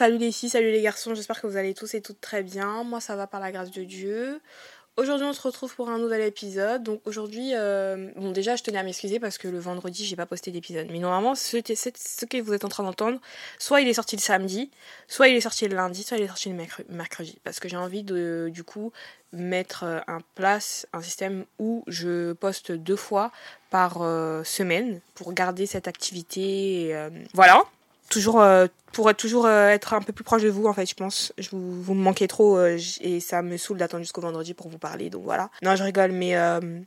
salut les filles, salut les garçons, j'espère que vous allez tous et toutes très bien. Moi ça va par la grâce de Dieu. Aujourd'hui on se retrouve pour un nouvel épisode. Donc aujourd'hui, euh, bon déjà je tenais à m'excuser parce que le vendredi j'ai pas posté d'épisode. Mais normalement ce, que vous êtes en train d'entendre, soit il est sorti le samedi, soit il est sorti le lundi, soit il est sorti le mercredi. Parce que j'ai envie de du coup mettre euh, en place un système où je poste deux fois par euh, semaine pour garder cette activité. voilà toujours euh, pour toujours euh, être un peu plus proche de vous en fait je pense. Je vous, me manquez trop euh, et ça me saoule d'attendre jusqu'au vendredi pour vous parler donc voilà. Non je rigole mais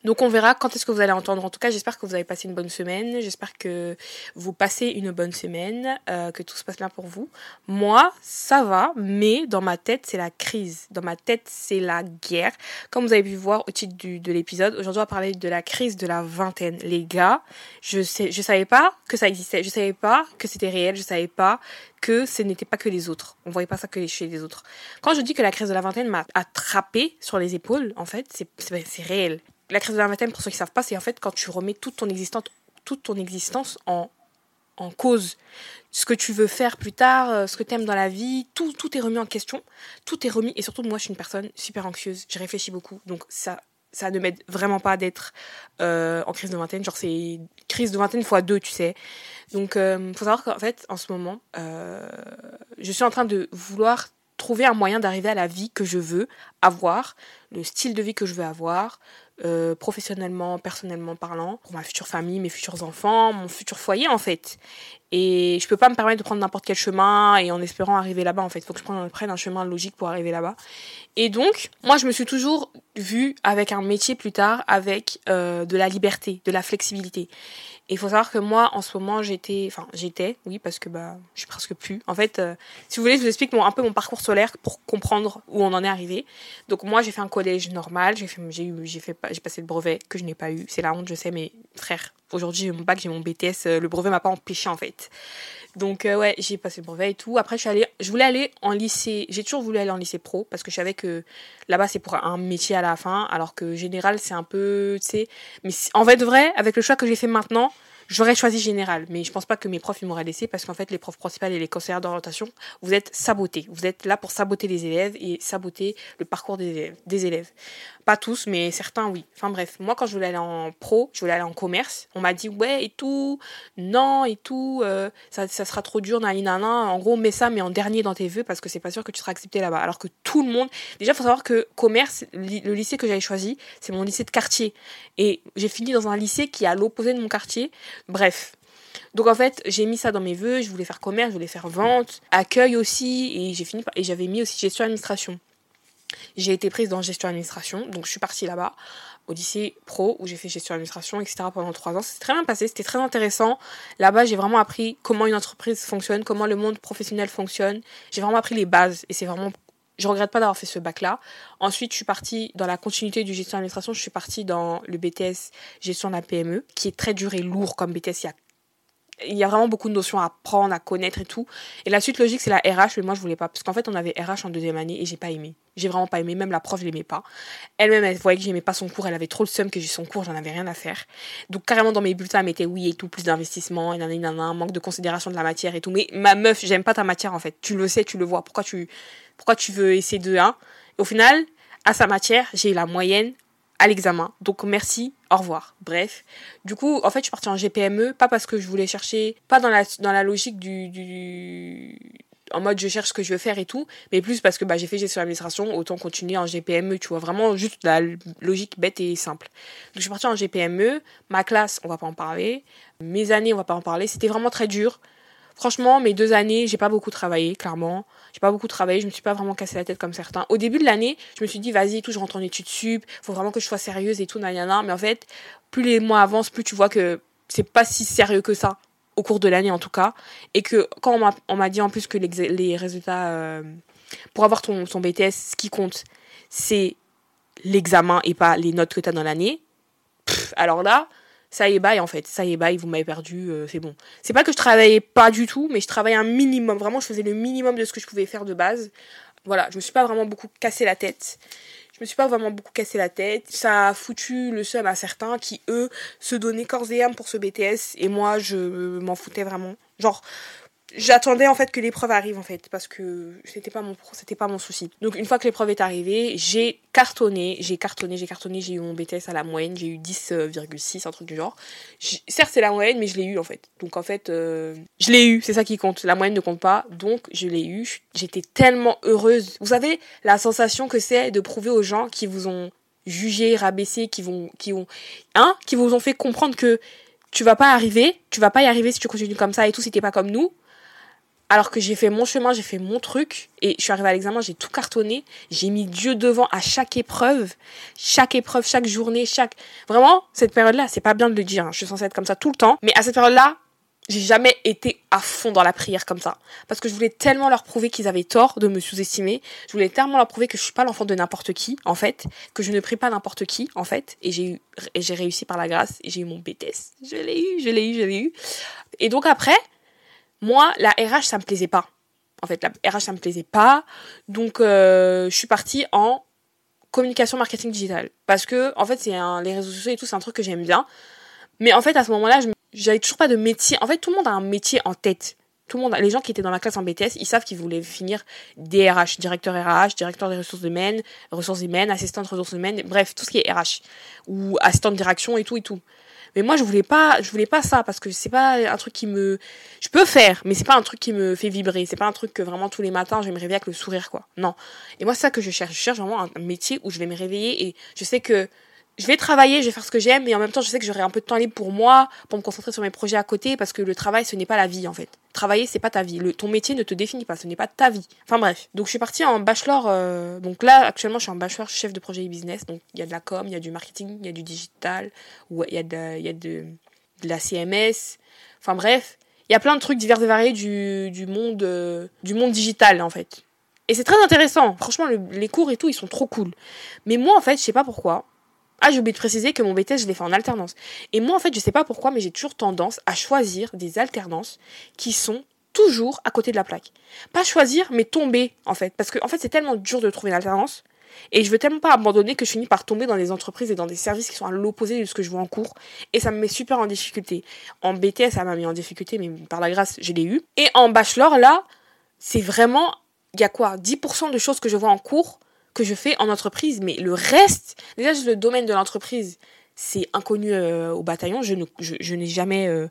donc on verra quand est-ce que vous allez entendre. En tout cas j'espère que vous avez passé une bonne semaine. J'espère que vous passez une bonne semaine que tout se passe bien pour vous. Moi ça va mais dans ma tête c'est la crise. Dans ma tête c'est la guerre. Comme vous avez pu voir au titre du, de l'épisode aujourd'hui on va parler de la crise de la vingtaine. Les gars je sais je savais pas que ça existait. Je savais pas que c'était réel. Je savais pas que ce n'était pas que les autres. On voyait pas ça que chez les autres. Quand je dis que la crise de la vingtaine m'a attrapé sur les épaules, en fait, c'est réel. La crise de la vingtaine, pour ceux qui savent pas, c'est en fait quand tu remets toute ton existence, toute ton existence en, en cause. Ce que tu veux faire plus tard, euh, ce que tu aimes dans la vie, tout, tout est remis en question. Tout est remis. Et surtout, moi, je suis une personne super anxieuse. Je réfléchis beaucoup. Donc, ça, ça ne m'aide vraiment pas d'être euh, en crise de vingtaine. Genre, c'est crise de vingtaine fois deux, tu sais. Donc, euh, faut savoir qu'en fait, en ce moment, euh, je suis en train de vouloir trouver un moyen d'arriver à la vie que je veux avoir, le style de vie que je veux avoir, euh, professionnellement, personnellement parlant, pour ma future famille, mes futurs enfants, mon futur foyer en fait. Et je peux pas me permettre de prendre n'importe quel chemin et en espérant arriver là-bas en fait. Faut que je prenne un chemin logique pour arriver là-bas. Et donc, moi je me suis toujours vue avec un métier plus tard, avec de la liberté, de la flexibilité. Et il faut savoir que moi, en ce moment, j'étais, enfin, j'étais, oui, parce que bah, je suis presque plus. En fait, euh, si vous voulez, je vous explique mon, un peu mon parcours solaire pour comprendre où on en est arrivé. Donc moi, j'ai fait un collège normal, j'ai fait, j'ai eu, j'ai fait, j'ai passé le brevet que je n'ai pas eu. C'est la honte, je sais, mais frère, aujourd'hui, j'ai mon bac, j'ai mon BTS, euh, le brevet m'a pas empêché en fait. Donc euh, ouais, j'ai passé le brevet et tout. Après, je suis allée, je voulais aller en lycée. J'ai toujours voulu aller en lycée pro parce que je savais que là-bas c'est pour un métier à la fin, alors que général c'est un peu, tu sais. Mais en fait, vrai, avec le choix que j'ai fait maintenant, J'aurais choisi général, mais je pense pas que mes profs m'auraient laissé parce qu'en fait, les profs principaux et les conseillers d'orientation, vous êtes sabotés. Vous êtes là pour saboter les élèves et saboter le parcours des élèves. Pas tous, mais certains, oui. Enfin bref, moi, quand je voulais aller en pro, je voulais aller en commerce, on m'a dit, ouais, et tout, non, et tout, euh, ça, ça, sera trop dur, nanana. En gros, mets ça, mais en dernier dans tes vœux parce que c'est pas sûr que tu seras accepté là-bas. Alors que tout le monde, déjà, faut savoir que commerce, le lycée que j'avais choisi, c'est mon lycée de quartier. Et j'ai fini dans un lycée qui est à l'opposé de mon quartier. Bref. Donc en fait, j'ai mis ça dans mes vœux, je voulais faire commerce, je voulais faire vente, accueil aussi, et j'ai fini par... et j'avais mis aussi gestion administration. J'ai été prise dans gestion administration, donc je suis partie là-bas au lycée pro où j'ai fait gestion administration, etc. pendant trois ans. C'était très bien passé, c'était très intéressant. Là-bas, j'ai vraiment appris comment une entreprise fonctionne, comment le monde professionnel fonctionne. J'ai vraiment appris les bases et c'est vraiment je regrette pas d'avoir fait ce bac là. Ensuite, je suis partie dans la continuité du gestion d'administration, je suis partie dans le BTS gestion de la PME, qui est très dur et lourd comme BTS. Il y a il y a vraiment beaucoup de notions à apprendre, à connaître et tout. Et la suite logique, c'est la RH, mais moi, je voulais pas. Parce qu'en fait, on avait RH en deuxième année et j'ai pas aimé. J'ai vraiment pas aimé. Même la prof, je l'aimais pas. Elle-même, elle voyait que j'aimais pas son cours. Elle avait trop le seum que j'ai son cours. J'en avais rien à faire. Donc, carrément, dans mes bulletins, elle mettait oui et tout, plus d'investissement, et un manque de considération de la matière et tout. Mais ma meuf, j'aime pas ta matière, en fait. Tu le sais, tu le vois. Pourquoi tu, pourquoi tu veux essayer de 1 Au final, à sa matière, j'ai la moyenne à l'examen. Donc merci, au revoir. Bref. Du coup, en fait, je suis partie en GPME, pas parce que je voulais chercher, pas dans la, dans la logique du, du en mode je cherche ce que je veux faire et tout, mais plus parce que bah, j'ai fait gestion d'administration, autant continuer en GPME, tu vois, vraiment juste la logique bête et simple. Donc je suis partie en GPME, ma classe, on va pas en parler, mes années, on va pas en parler, c'était vraiment très dur. Franchement, mes deux années, j'ai pas beaucoup travaillé, clairement. J'ai pas beaucoup travaillé, je me suis pas vraiment cassé la tête comme certains. Au début de l'année, je me suis dit, vas-y, tout, je rentre en études sup, faut vraiment que je sois sérieuse et tout, nanana. Mais en fait, plus les mois avancent, plus tu vois que c'est pas si sérieux que ça, au cours de l'année en tout cas. Et que quand on m'a dit en plus que les, résultats, euh, pour avoir ton, ton BTS, ce qui compte, c'est l'examen et pas les notes que tu as dans l'année. Alors là, ça y est bye en fait, ça y est bye, vous m'avez perdu, euh, c'est bon. C'est pas que je travaillais pas du tout, mais je travaillais un minimum, vraiment je faisais le minimum de ce que je pouvais faire de base. Voilà, je me suis pas vraiment beaucoup cassé la tête. Je me suis pas vraiment beaucoup cassé la tête. Ça a foutu le seum à certains qui, eux, se donnaient corps et âme pour ce BTS. Et moi, je m'en foutais vraiment. Genre, j'attendais en fait que l'épreuve arrive en fait parce que c'était pas mon c'était pas mon souci. Donc une fois que l'épreuve est arrivée, j'ai cartonné, j'ai cartonné, j'ai cartonné, j'ai eu mon BTS à la moyenne, j'ai eu 10,6 un truc du genre. Certes c'est la moyenne mais je l'ai eu en fait. Donc en fait euh, je l'ai eu, c'est ça qui compte. La moyenne ne compte pas. Donc je l'ai eu, j'étais tellement heureuse. Vous savez la sensation que c'est de prouver aux gens qui vous ont jugé, rabaissé, qui vont qui ont hein, qui vous ont fait comprendre que tu vas pas arriver, tu vas pas y arriver si tu continues comme ça et tout si t'es pas comme nous alors que j'ai fait mon chemin, j'ai fait mon truc, et je suis arrivée à l'examen, j'ai tout cartonné, j'ai mis Dieu devant à chaque épreuve, chaque épreuve, chaque journée, chaque... Vraiment, cette période-là, c'est pas bien de le dire, hein. je suis censée être comme ça tout le temps, mais à cette période-là, j'ai jamais été à fond dans la prière comme ça. Parce que je voulais tellement leur prouver qu'ils avaient tort de me sous-estimer. Je voulais tellement leur prouver que je suis pas l'enfant de n'importe qui, en fait. Que je ne prie pas n'importe qui, en fait. Et j'ai eu, j'ai réussi par la grâce. Et j'ai eu mon BTS. Je l'ai eu, je l'ai eu, je l'ai eu. Et donc après, moi, la RH, ça me plaisait pas. En fait, la RH, ça me plaisait pas. Donc, euh, je suis partie en communication marketing digital. Parce que, en fait, c'est les réseaux sociaux et tout, c'est un truc que j'aime bien. Mais en fait, à ce moment-là, j'avais toujours pas de métier. En fait, tout le monde a un métier en tête. Tout le monde, les gens qui étaient dans la classe en BTS, ils savent qu'ils voulaient finir DRH, directeur RH, directeur des ressources humaines, ressources humaines, assistant de ressources humaines, bref, tout ce qui est RH. Ou assistant de direction et tout et tout. Mais moi, je voulais pas, je voulais pas ça parce que c'est pas un truc qui me, je peux faire, mais c'est pas un truc qui me fait vibrer. C'est pas un truc que vraiment tous les matins je vais me réveiller avec le sourire, quoi. Non. Et moi, c'est ça que je cherche. Je cherche vraiment un métier où je vais me réveiller et je sais que je vais travailler, je vais faire ce que j'aime, mais en même temps, je sais que j'aurai un peu de temps libre pour moi, pour me concentrer sur mes projets à côté, parce que le travail, ce n'est pas la vie, en fait. Travailler, c'est pas ta vie. Le, ton métier ne te définit pas, ce n'est pas ta vie. Enfin bref. Donc je suis partie en bachelor. Euh, donc là, actuellement, je suis en bachelor chef de projet e-business. Donc il y a de la com, il y a du marketing, il y a du digital, ou il y a de, y a de, de la CMS. Enfin bref, il y a plein de trucs divers et variés du, du monde, euh, du monde digital, en fait. Et c'est très intéressant. Franchement, les cours et tout, ils sont trop cool. Mais moi, en fait, je sais pas pourquoi ah, j'ai oublié de préciser que mon BTS, je l'ai fait en alternance. Et moi, en fait, je sais pas pourquoi, mais j'ai toujours tendance à choisir des alternances qui sont toujours à côté de la plaque. Pas choisir, mais tomber, en fait. Parce que, en fait, c'est tellement dur de trouver une alternance. Et je veux tellement pas abandonner que je finis par tomber dans des entreprises et dans des services qui sont à l'opposé de ce que je vois en cours. Et ça me met super en difficulté. En BTS, ça m'a mis en difficulté, mais par la grâce, je l'ai eu. Et en bachelor, là, c'est vraiment, il y a quoi 10% de choses que je vois en cours que je fais en entreprise, mais le reste, déjà le domaine de l'entreprise, c'est inconnu euh, au bataillon. Je n'ai jamais euh,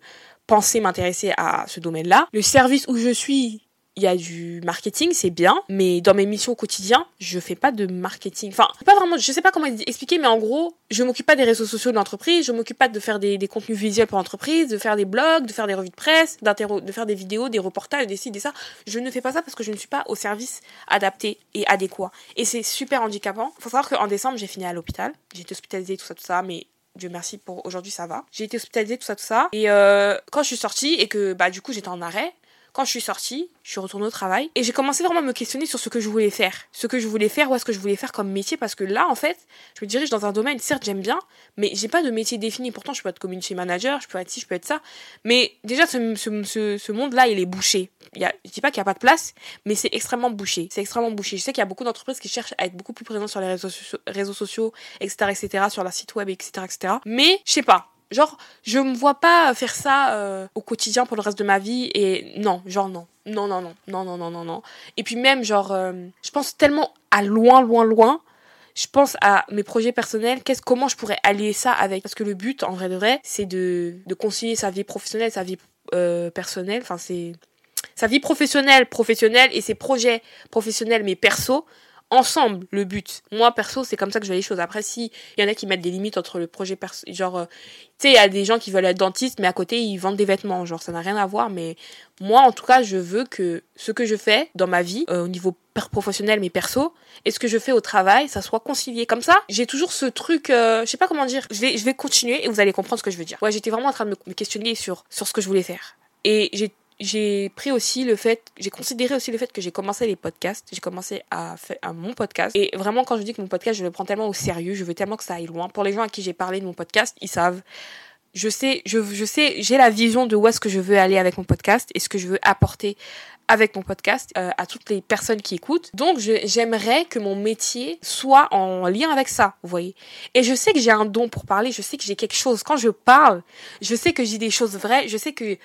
pensé m'intéresser à ce domaine-là. Le service où je suis, il y a du marketing, c'est bien, mais dans mes missions au quotidien, je fais pas de marketing. Enfin, pas vraiment, je sais pas comment expliquer, mais en gros, je m'occupe pas des réseaux sociaux de l'entreprise, je m'occupe pas de faire des, des, contenus visuels pour l'entreprise, de faire des blogs, de faire des revues de presse, de faire des vidéos, des reportages, des sites, des ça. Je ne fais pas ça parce que je ne suis pas au service adapté et adéquat. Et c'est super handicapant. Faut savoir qu'en décembre, j'ai fini à l'hôpital. J'ai été hospitalisée, tout ça, tout ça, mais Dieu merci pour aujourd'hui ça va. J'ai été hospitalisée, tout ça, tout ça. Et euh, quand je suis sortie et que bah du coup j'étais en arrêt, quand je suis sortie, je suis retournée au travail et j'ai commencé vraiment à me questionner sur ce que je voulais faire. Ce que je voulais faire, ou est-ce que je voulais faire comme métier? Parce que là, en fait, je me dirige dans un domaine, certes, j'aime bien, mais j'ai pas de métier défini. Pourtant, je peux être community manager, je peux être ci, je peux être ça. Mais déjà, ce, ce, ce, monde-là, il est bouché. Il y a, je dis pas qu'il y a pas de place, mais c'est extrêmement bouché. C'est extrêmement bouché. Je sais qu'il y a beaucoup d'entreprises qui cherchent à être beaucoup plus présentes sur les réseaux, réseaux sociaux, etc., etc., sur leur site web, etc., etc. Mais, je sais pas. Genre, je me vois pas faire ça euh, au quotidien pour le reste de ma vie et non, genre non. Non, non, non, non, non, non, non. Et puis même, genre, euh, je pense tellement à loin, loin, loin. Je pense à mes projets personnels, qu'est-ce, comment je pourrais allier ça avec. Parce que le but, en vrai de vrai, c'est de, de concilier sa vie professionnelle, sa vie euh, personnelle. Enfin, c'est sa vie professionnelle, professionnelle et ses projets professionnels mais perso ensemble le but. Moi perso, c'est comme ça que je vois les choses. Après si il y en a qui mettent des limites entre le projet perso genre euh, tu sais il y a des gens qui veulent être dentistes mais à côté ils vendent des vêtements, genre ça n'a rien à voir mais moi en tout cas, je veux que ce que je fais dans ma vie euh, au niveau professionnel mais perso et ce que je fais au travail, ça soit concilié comme ça. J'ai toujours ce truc euh, je sais pas comment dire. Je vais je vais continuer et vous allez comprendre ce que je veux dire. Ouais, j'étais vraiment en train de me questionner sur sur ce que je voulais faire. Et j'ai j'ai pris aussi le fait, j'ai considéré aussi le fait que j'ai commencé les podcasts, j'ai commencé à faire mon podcast. Et vraiment, quand je dis que mon podcast, je le prends tellement au sérieux, je veux tellement que ça aille loin. Pour les gens à qui j'ai parlé de mon podcast, ils savent. Je sais, je, je sais, j'ai la vision de où est-ce que je veux aller avec mon podcast et ce que je veux apporter avec mon podcast euh, à toutes les personnes qui écoutent. Donc j'aimerais que mon métier soit en lien avec ça, vous voyez. Et je sais que j'ai un don pour parler, je sais que j'ai quelque chose. Quand je parle, je sais que j'ai des choses vraies, je sais que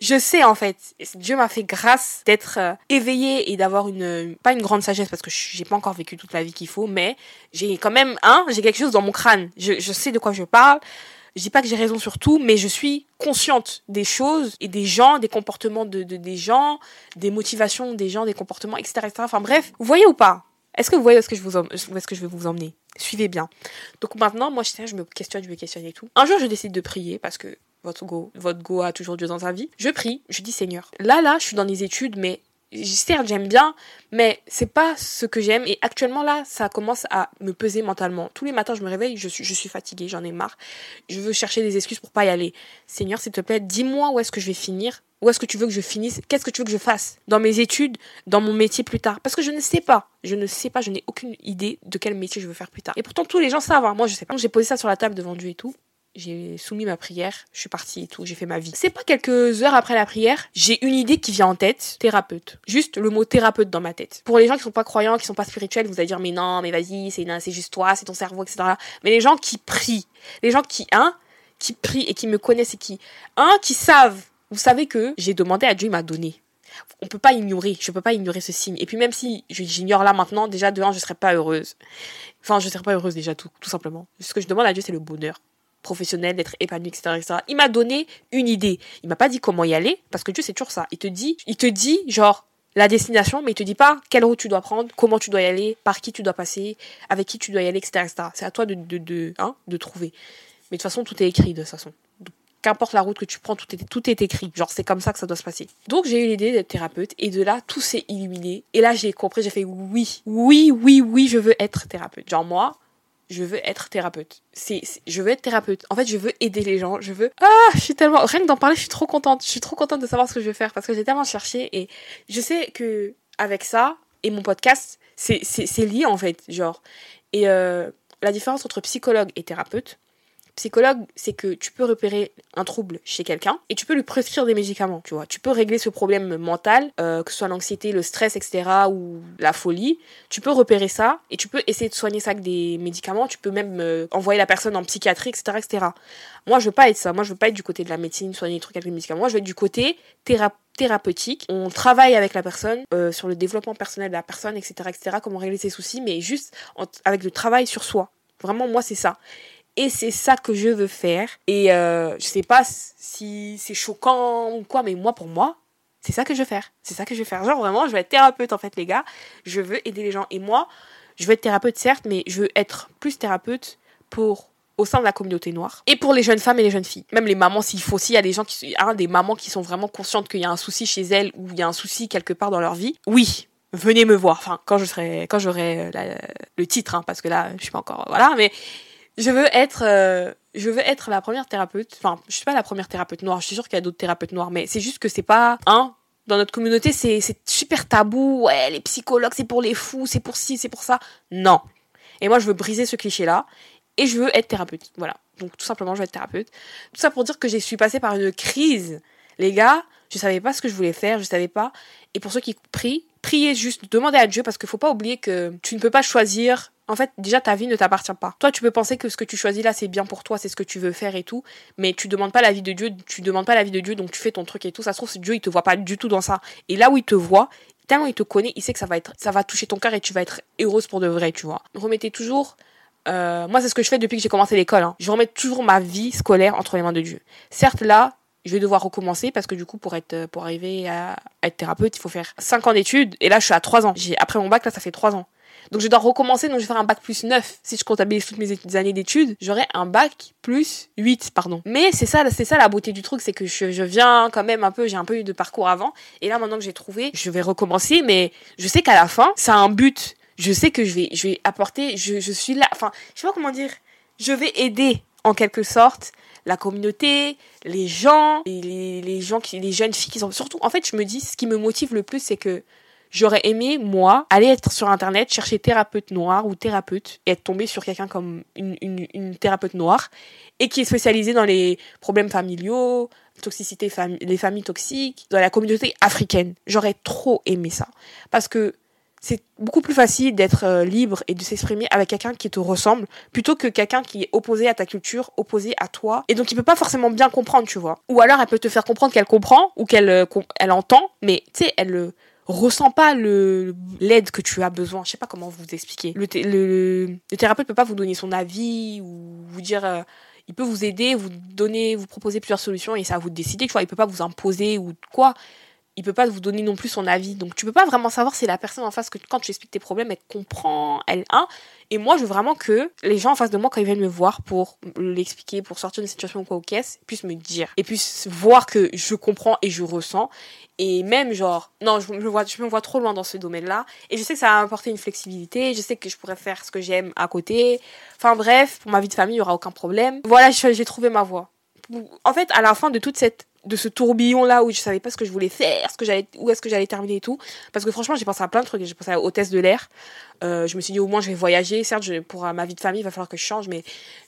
je sais en fait, Dieu m'a fait grâce d'être euh, éveillée et d'avoir une pas une grande sagesse parce que j'ai pas encore vécu toute la vie qu'il faut, mais j'ai quand même hein, j'ai quelque chose dans mon crâne. Je, je sais de quoi je parle. Je dis pas que j'ai raison sur tout, mais je suis consciente des choses et des gens, des comportements de, de des gens, des motivations des gens, des comportements, etc., etc. Enfin bref, vous voyez ou pas? Est-ce que vous voyez où est-ce que je vous où est-ce que je vais vous emmener? Suivez bien. Donc maintenant, moi, je, je me questionne, je me questionne et tout. Un jour, je décide de prier parce que votre go, votre go a toujours Dieu dans sa vie. Je prie, je dis Seigneur. Là, là, je suis dans les études, mais certes j'aime bien, mais c'est pas ce que j'aime. Et actuellement là, ça commence à me peser mentalement. Tous les matins, je me réveille, je suis, je suis fatiguée, j'en ai marre. Je veux chercher des excuses pour pas y aller. Seigneur, s'il te plaît, dis-moi où est-ce que je vais finir? Où est-ce que tu veux que je finisse? Qu'est-ce que tu veux que je fasse dans mes études, dans mon métier plus tard? Parce que je ne sais pas. Je ne sais pas, je n'ai aucune idée de quel métier je veux faire plus tard. Et pourtant, tous les gens savent. Hein. Moi, je sais pas. J'ai posé ça sur la table devant Dieu et tout j'ai soumis ma prière, je suis partie et tout, j'ai fait ma vie. C'est pas quelques heures après la prière, j'ai une idée qui vient en tête, thérapeute. Juste le mot thérapeute dans ma tête. Pour les gens qui sont pas croyants, qui sont pas spirituels, vous allez dire mais non, mais vas-y, c'est juste toi, c'est ton cerveau, etc. Mais les gens qui prient, les gens qui, hein, qui prient et qui me connaissent et qui, hein, qui savent, vous savez que j'ai demandé à Dieu, il m'a donné. On peut pas ignorer, je peux pas ignorer ce signe. Et puis même si j'ignore là maintenant, déjà de un, je serais pas heureuse. Enfin, je serais pas heureuse déjà tout, tout simplement. Ce que je demande à Dieu, c'est le bonheur professionnel, d'être épanoui, etc., etc. Il m'a donné une idée. Il m'a pas dit comment y aller, parce que Dieu, c'est toujours ça. Il te dit, il te dit, genre, la destination, mais il te dit pas quelle route tu dois prendre, comment tu dois y aller, par qui tu dois passer, avec qui tu dois y aller, etc., etc. C'est à toi de, de, de, hein, de trouver. Mais de toute façon, tout est écrit de toute façon. Qu'importe la route que tu prends, tout est, tout est écrit. Genre, c'est comme ça que ça doit se passer. Donc, j'ai eu l'idée d'être thérapeute, et de là, tout s'est illuminé. Et là, j'ai compris, j'ai fait oui, oui, oui, oui, je veux être thérapeute. Genre, moi, je veux être thérapeute. C'est, je veux être thérapeute. En fait, je veux aider les gens. Je veux. Ah, je suis tellement. Rien que d'en parler, je suis trop contente. Je suis trop contente de savoir ce que je vais faire parce que j'ai tellement cherché et je sais que avec ça et mon podcast, c'est, c'est, c'est lié en fait, genre. Et euh, la différence entre psychologue et thérapeute, Psychologue, c'est que tu peux repérer un trouble chez quelqu'un et tu peux lui prescrire des médicaments, tu vois. Tu peux régler ce problème mental, euh, que ce soit l'anxiété, le stress, etc., ou la folie. Tu peux repérer ça et tu peux essayer de soigner ça avec des médicaments. Tu peux même euh, envoyer la personne en psychiatrie, etc., etc. Moi, je veux pas être ça. Moi, je veux pas être du côté de la médecine, soigner les trucs avec les médicaments. Moi, je veux être du côté thérapeutique. On travaille avec la personne euh, sur le développement personnel de la personne, etc., etc., comment régler ses soucis, mais juste avec le travail sur soi. Vraiment, moi, c'est ça. Et c'est ça que je veux faire. Et euh, je sais pas si c'est choquant ou quoi, mais moi, pour moi, c'est ça que je veux faire. C'est ça que je veux faire. Genre, vraiment, je veux être thérapeute, en fait, les gars. Je veux aider les gens. Et moi, je veux être thérapeute, certes, mais je veux être plus thérapeute pour au sein de la communauté noire et pour les jeunes femmes et les jeunes filles même les mamans s'il faut s'il y a des gens qui hein, des mamans qui sont vraiment conscientes qu'il y a un souci chez elles ou il y a un souci quelque part dans leur vie oui venez me voir enfin quand je serai quand j'aurai le titre hein, parce que là je suis pas encore voilà mais je veux être euh, je veux être la première thérapeute. Enfin je suis pas la première thérapeute noire. Je suis sûre qu'il y a d'autres thérapeutes noirs mais c'est juste que c'est pas hein dans notre communauté. C'est c'est super tabou. Ouais les psychologues c'est pour les fous c'est pour ci c'est pour ça. Non. Et moi je veux briser ce cliché là et je veux être thérapeute. Voilà. Donc tout simplement je veux être thérapeute. Tout ça pour dire que je suis passée par une crise. Les gars je savais pas ce que je voulais faire je savais pas. Et pour ceux qui prient priez juste demandez à Dieu parce qu'il faut pas oublier que tu ne peux pas choisir en fait, déjà, ta vie ne t'appartient pas. Toi, tu peux penser que ce que tu choisis là, c'est bien pour toi, c'est ce que tu veux faire et tout, mais tu demandes pas la vie de Dieu, tu demandes pas la vie de Dieu, donc tu fais ton truc et tout. Ça se trouve, Dieu, il te voit pas du tout dans ça. Et là où il te voit, tellement il te connaît, il sait que ça va être, ça va toucher ton cœur et tu vas être heureuse pour de vrai, tu vois. Remettez toujours, euh, moi, c'est ce que je fais depuis que j'ai commencé l'école. Hein. Je remets toujours ma vie scolaire entre les mains de Dieu. Certes, là, je vais devoir recommencer parce que du coup, pour être, pour arriver à être thérapeute, il faut faire 5 ans d'études. Et là, je suis à 3 ans. J'ai, après mon bac, là, ça fait 3 ans. Donc je dois recommencer, donc je vais faire un bac plus 9. Si je comptabilise toutes mes années d'études, j'aurai un bac plus 8, pardon. Mais c'est ça, c'est ça la beauté du truc, c'est que je, je, viens quand même un peu, j'ai un peu eu de parcours avant. Et là, maintenant que j'ai trouvé, je vais recommencer, mais je sais qu'à la fin, ça a un but. Je sais que je vais, je vais apporter, je, je suis là, enfin, je sais pas comment dire, je vais aider en quelque sorte la communauté, les gens, les, les, gens qui, les jeunes filles qui sont surtout, en fait, je me dis, ce qui me motive le plus, c'est que J'aurais aimé, moi, aller être sur Internet, chercher thérapeute noir ou thérapeute et être tombé sur quelqu'un comme une, une, une, thérapeute noire et qui est spécialisée dans les problèmes familiaux, toxicité, les familles toxiques, dans la communauté africaine. J'aurais trop aimé ça. Parce que c'est beaucoup plus facile d'être euh, libre et de s'exprimer avec quelqu'un qui te ressemble plutôt que quelqu'un qui est opposé à ta culture, opposé à toi et donc il peut pas forcément bien comprendre, tu vois. Ou alors elle peut te faire comprendre qu'elle comprend ou qu'elle euh, elle entend, mais tu sais, elle euh, ressent pas l'aide que tu as besoin. Je sais pas comment vous expliquer. Le, le, le, thérapeute peut pas vous donner son avis ou vous dire il peut vous aider, vous donner, vous proposer plusieurs solutions et ça à vous de décider, tu vois, il peut pas vous imposer ou quoi il peut pas vous donner non plus son avis. Donc tu peux pas vraiment savoir si la personne en face que quand tu expliques tes problèmes, elle comprend, elle un. Et moi, je veux vraiment que les gens en face de moi quand ils viennent me voir pour l'expliquer, pour sortir d'une situation ou quoi au caisse, puissent me dire et puissent voir que je comprends et je ressens. Et même genre non, je me vois je me vois trop loin dans ce domaine-là et je sais que ça va apporter une flexibilité, je sais que je pourrais faire ce que j'aime à côté. Enfin bref, pour ma vie de famille, il y aura aucun problème. Voilà, j'ai trouvé ma voie. En fait, à la fin de toute cette de ce tourbillon là où je savais pas ce que je voulais faire, ce que j'allais, où est-ce que j'allais terminer et tout. Parce que franchement, j'ai pensé à plein de trucs. J'ai pensé à hôtesse de l'air. Euh, je me suis dit au moins je vais voyager. Certes, pour ma vie de famille, il va falloir que je change, mais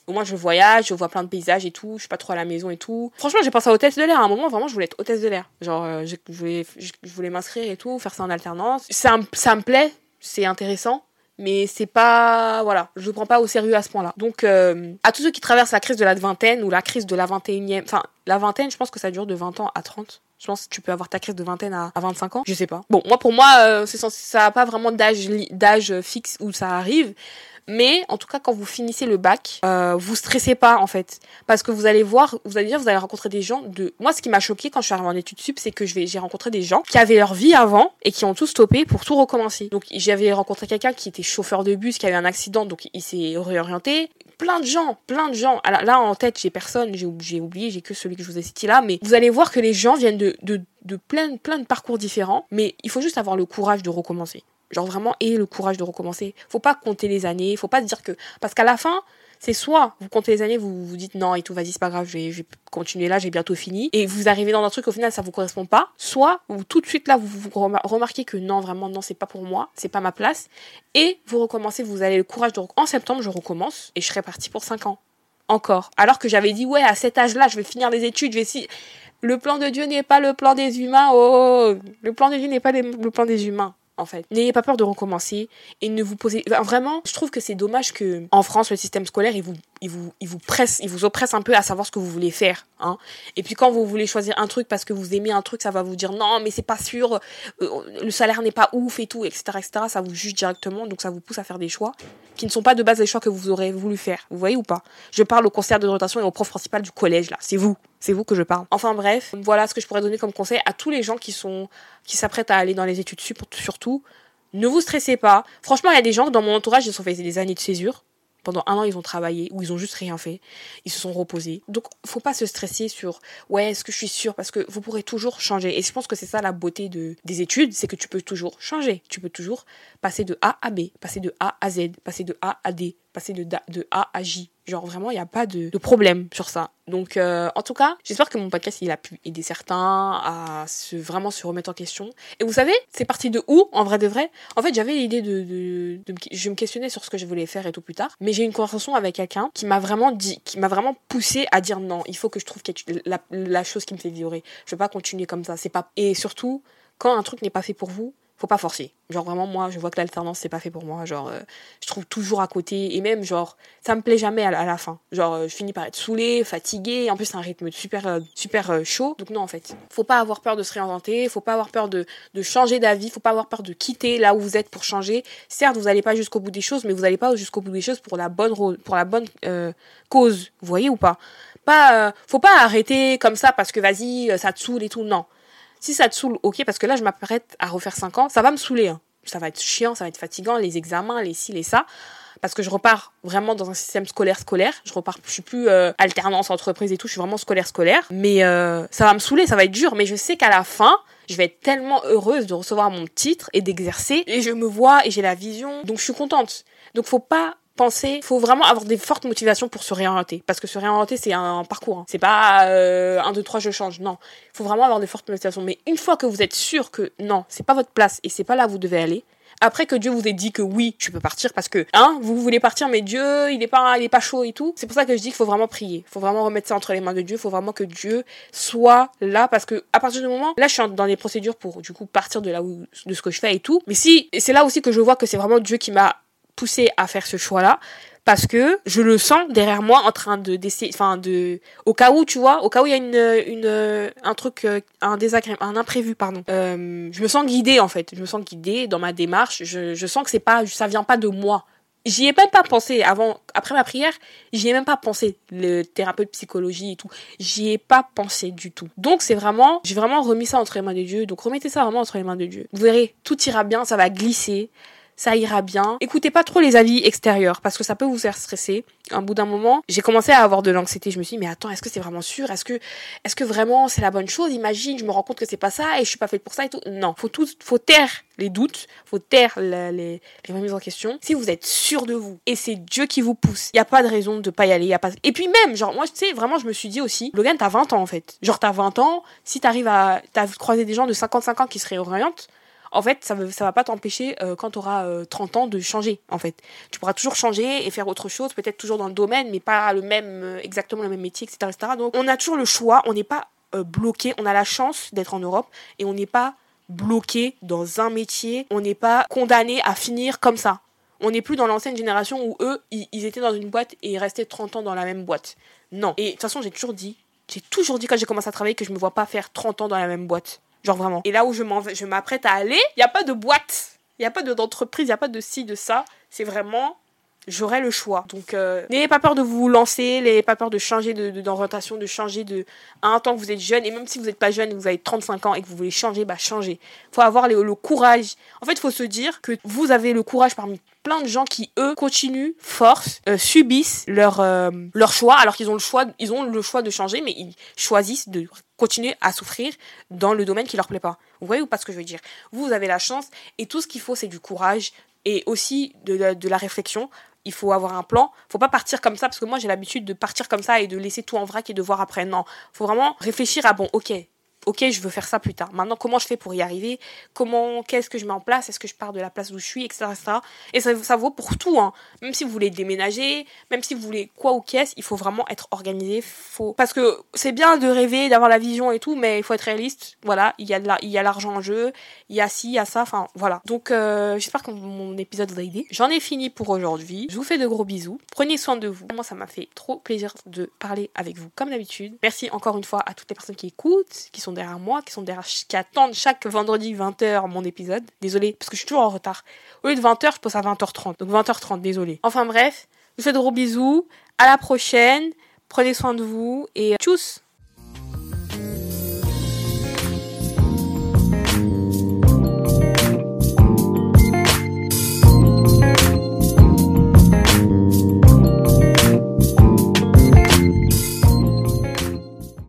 au moins je voyage, je vois plein de paysages et tout. Je suis pas trop à la maison et tout. Franchement, j'ai pensé à hôtesse de l'air. À un moment, vraiment, je voulais être hôtesse de l'air. Genre, euh, je, voulais, je, voulais m'inscrire et tout, faire ça en alternance. Ça, ça me plaît, c'est intéressant mais c'est pas voilà je prends pas au sérieux à ce point là donc euh, à tous ceux qui traversent la crise de la vingtaine ou la crise de la 21e enfin la vingtaine je pense que ça dure de 20 ans à 30 je pense que tu peux avoir ta crise de vingtaine à, 25 ans je sais pas. Bon moi pour moi euh, c'est ça a pas vraiment d'âge d'âge fixe où ça arrive mais en tout cas, quand vous finissez le bac, euh, vous stressez pas en fait, parce que vous allez voir, vous allez dire, vous allez rencontrer des gens de. Moi, ce qui m'a choqué quand je suis arrivée en études sup, c'est que j'ai rencontré des gens qui avaient leur vie avant et qui ont tout stoppé pour tout recommencer. Donc, j'avais rencontré quelqu'un qui était chauffeur de bus, qui avait un accident, donc il s'est réorienté. Plein de gens, plein de gens. Alors, là, en tête, j'ai personne, j'ai oublié, j'ai que celui que je vous ai cité là, mais vous allez voir que les gens viennent de, de, de plein, plein de parcours différents, mais il faut juste avoir le courage de recommencer. Genre vraiment, ayez le courage de recommencer. Faut pas compter les années, faut pas se dire que. Parce qu'à la fin, c'est soit vous comptez les années, vous vous dites non et tout, vas-y, c'est pas grave, je vais, continuer là, j'ai bientôt fini. Et vous arrivez dans un truc, au final, ça vous correspond pas. Soit, vous, tout de suite là, vous, vous remarquez que non, vraiment, non, c'est pas pour moi, c'est pas ma place. Et vous recommencez, vous avez le courage de. En septembre, je recommence et je serai partie pour 5 ans. Encore. Alors que j'avais dit, ouais, à cet âge-là, je vais finir les études, je vais. Le plan de Dieu n'est pas le plan des humains. Oh, le plan de Dieu n'est pas le plan des humains en fait. N'ayez pas peur de recommencer et ne vous posez vraiment, je trouve que c'est dommage que en France le système scolaire il vous il vous il vous presse, il vous oppresse un peu à savoir ce que vous voulez faire, hein. Et puis quand vous voulez choisir un truc parce que vous aimez un truc, ça va vous dire non, mais c'est pas sûr, euh, le salaire n'est pas ouf et tout, etc., etc. Ça vous juge directement, donc ça vous pousse à faire des choix qui ne sont pas de base les choix que vous aurez voulu faire. Vous voyez ou pas? Je parle au conseil de rotation et au prof principal du collège là. C'est vous. C'est vous que je parle. Enfin bref, voilà ce que je pourrais donner comme conseil à tous les gens qui sont qui s'apprêtent à aller dans les études surtout. Ne vous stressez pas. Franchement, il y a des gens dans mon entourage, ils ont fait des années de césure. Pendant un an, ils ont travaillé ou ils ont juste rien fait. Ils se sont reposés. Donc, faut pas se stresser sur ouais, est-ce que je suis sûre? Parce que vous pourrez toujours changer. Et je pense que c'est ça la beauté de, des études, c'est que tu peux toujours changer. Tu peux toujours passer de A à B, passer de A à Z, passer de A à D, passer de, A à J. Genre vraiment, il n'y a pas de, problème sur ça. Donc euh, en tout cas, j'espère que mon podcast, il a pu aider certains à se, vraiment se remettre en question. Et vous savez, c'est parti de où, en vrai de vrai? En fait, j'avais l'idée de, Je me questionnais sur ce que je voulais faire et tout plus tard. Mais j'ai eu une conversation avec quelqu'un qui m'a vraiment dit, qui m'a vraiment poussé à dire non, il faut que je trouve la, la chose qui me fait vibrer. Je veux pas continuer comme ça. C'est pas... Et surtout, quand un truc n'est pas fait pour vous, faut pas forcer. Genre vraiment moi je vois que l'alternance c'est pas fait pour moi, genre euh, je trouve toujours à côté et même genre ça me plaît jamais à, la fin. Genre euh, je finis par être saoulée, fatiguée, en plus c'est un rythme super euh, super chaud. Donc non en fait, faut pas avoir peur de se réinventer, faut pas avoir peur de, de changer d'avis, faut pas avoir peur de quitter là où vous êtes pour changer. Certes, vous allez pas jusqu'au bout des choses, mais vous allez pas jusqu'au bout des choses pour la bonne pour la bonne cause, vous voyez ou pas? Pas faut pas arrêter comme ça parce que vas-y, ça te saoule et tout. Non si ça te saoule, ok, parce que là, je m'apprête à refaire 5 ans, ça va me saouler. Hein. Ça va être chiant, ça va être fatigant, les examens, les ci, les ça. Parce que je repars vraiment dans un système scolaire scolaire. Je repars, je suis plus euh, alternance entreprise et tout. Je suis vraiment scolaire scolaire. Mais euh, ça va me saouler, ça va être dur. Mais je sais qu'à la fin, je vais être tellement heureuse de recevoir mon titre et d'exercer. Et je me vois et j'ai la vision. Donc je suis contente. Donc faut pas penser, faut vraiment avoir des fortes motivations pour se réorienter. Parce que se réorienter, c'est un parcours. Hein. C'est pas euh, un, deux, trois, je change. Non. Faut vraiment avoir des fortes motivations. Mais une fois que vous êtes sûr que non, c'est pas votre place et c'est pas là où vous devez aller, Après que Dieu vous ait dit que oui, tu peux partir parce que, hein, vous voulez partir, mais Dieu, il est pas, il est pas chaud et tout. C'est pour ça que je dis qu'il faut vraiment prier. Il faut vraiment remettre ça entre les mains de Dieu. Il faut vraiment que Dieu soit là parce que, à partir du moment, là, je suis dans les procédures pour, du coup, partir de là où, de ce que je fais et tout. Mais si, c'est là aussi que je vois que c'est vraiment Dieu qui m'a poussé à faire ce choix-là parce que je le sens derrière moi en train de d'essayer enfin de au cas où tu vois au cas où il y a une une un truc euh, un désagrément un imprévu pardon. Euh, je me sens guidée en fait. Je me sens guidée dans ma démarche. Je, je sens que c'est pas ça vient pas de moi. J'y ai même pas pensé avant après ma prière j'y ai même pas pensé. Le thérapeute psychologie et tout j'y ai pas pensé du tout. Donc c'est vraiment j'ai vraiment remis ça entre les mains de Dieu. Donc remettez ça vraiment entre les mains de Dieu. Vous verrez tout ira bien ça va glisser ça ira bien. Écoutez pas trop les avis extérieurs parce que ça peut vous faire stresser. Un bout d'un moment, j'ai commencé à avoir de l'anxiété. Je me suis dit, mais attends, est-ce que c'est vraiment sûr? Est-ce que, est-ce que vraiment c'est la bonne chose? Imagine, je me rends compte que c'est pas ça et je suis pas faite pour ça et tout. Non, faut tout, faut taire les doutes, faut taire les, les, remises en question. Si vous êtes sûr de vous et c'est Dieu qui vous pousse, il y a pas de raison de pas y aller. Y a pas... Et puis même, genre, moi, tu sais, vraiment, je me suis dit aussi, Logan, t'as 20 ans en fait. Genre, t'as 20 ans, si t'arrives à, t'as croisé des gens de 55 ans qui se réorientent, en fait, ça ne va pas t'empêcher, euh, quand tu auras 30 ans, de changer, en fait. Tu pourras toujours changer et faire autre chose, peut-être toujours dans le domaine, mais pas le même, euh, exactement le même métier, etc.. Donc, on a toujours le choix, on n'est pas euh, bloqué, on a la chance d'être en Europe et on n'est pas bloqué dans un métier, on n'est pas condamné à finir comme ça. On n'est plus dans l'ancienne génération où eux, ils, étaient dans une boîte et ils restaient 30 ans dans la même boîte. Non. Et de toute façon, j'ai toujours dit, j'ai toujours dit quand j'ai commencé à travailler que je me vois pas faire 30 ans dans la même boîte. Genre vraiment. Et là où je m'apprête à aller, il n'y a pas de boîte. Il n'y a pas d'entreprise, il n'y a pas de ci, de ça. C'est vraiment j'aurai le choix. Donc, euh, n'ayez pas peur de vous lancer, n'ayez pas peur de changer d'orientation, de, de, changer de. un temps que vous êtes jeune, et même si vous n'êtes pas jeune, vous avez 35 ans et que vous voulez changer, bah changez. faut avoir le, courage. En fait, il faut se dire que vous avez le courage parmi plein de gens qui, eux, continuent, forcent, euh, subissent leur, euh, leur choix, alors qu'ils ont le choix, ils ont le choix de changer, mais ils choisissent de continuer à souffrir dans le domaine qui leur plaît pas. Vous voyez ou pas ce que je veux dire? Vous avez la chance, et tout ce qu'il faut, c'est du courage, et aussi de, de la réflexion il faut avoir un plan. Faut pas partir comme ça parce que moi j'ai l'habitude de partir comme ça et de laisser tout en vrac et de voir après. Non, faut vraiment réfléchir à bon, ok, ok, je veux faire ça plus tard. Maintenant, comment je fais pour y arriver? Comment, qu'est-ce que je mets en place? Est-ce que je pars de la place où je suis, etc., Et ça, ça vaut pour tout, hein. Même si vous voulez déménager, même si vous voulez quoi ou qu'est-ce, il faut vraiment être organisé. Faut parce que c'est bien de rêver, d'avoir la vision et tout, mais il faut être réaliste. Voilà, il y a de l'argent en jeu, il y a ci, il y a ça. Enfin, voilà. Donc, euh, j'espère que mon épisode vous a aidé. J'en ai fini pour aujourd'hui. Je vous fais de gros bisous. Prenez soin de vous. Moi, ça m'a fait trop plaisir de parler avec vous comme d'habitude. Merci encore une fois à toutes les personnes qui écoutent, qui sont derrière moi, qui attendent chaque vendredi 20h mon épisode. Désolée, parce que je suis toujours en retard. Au lieu de 20h, je pose à 20h30. Donc 20h30, désolée. Enfin bref, je vous fais de gros bisous. À la prochaine. Prenez soin de vous et tchuss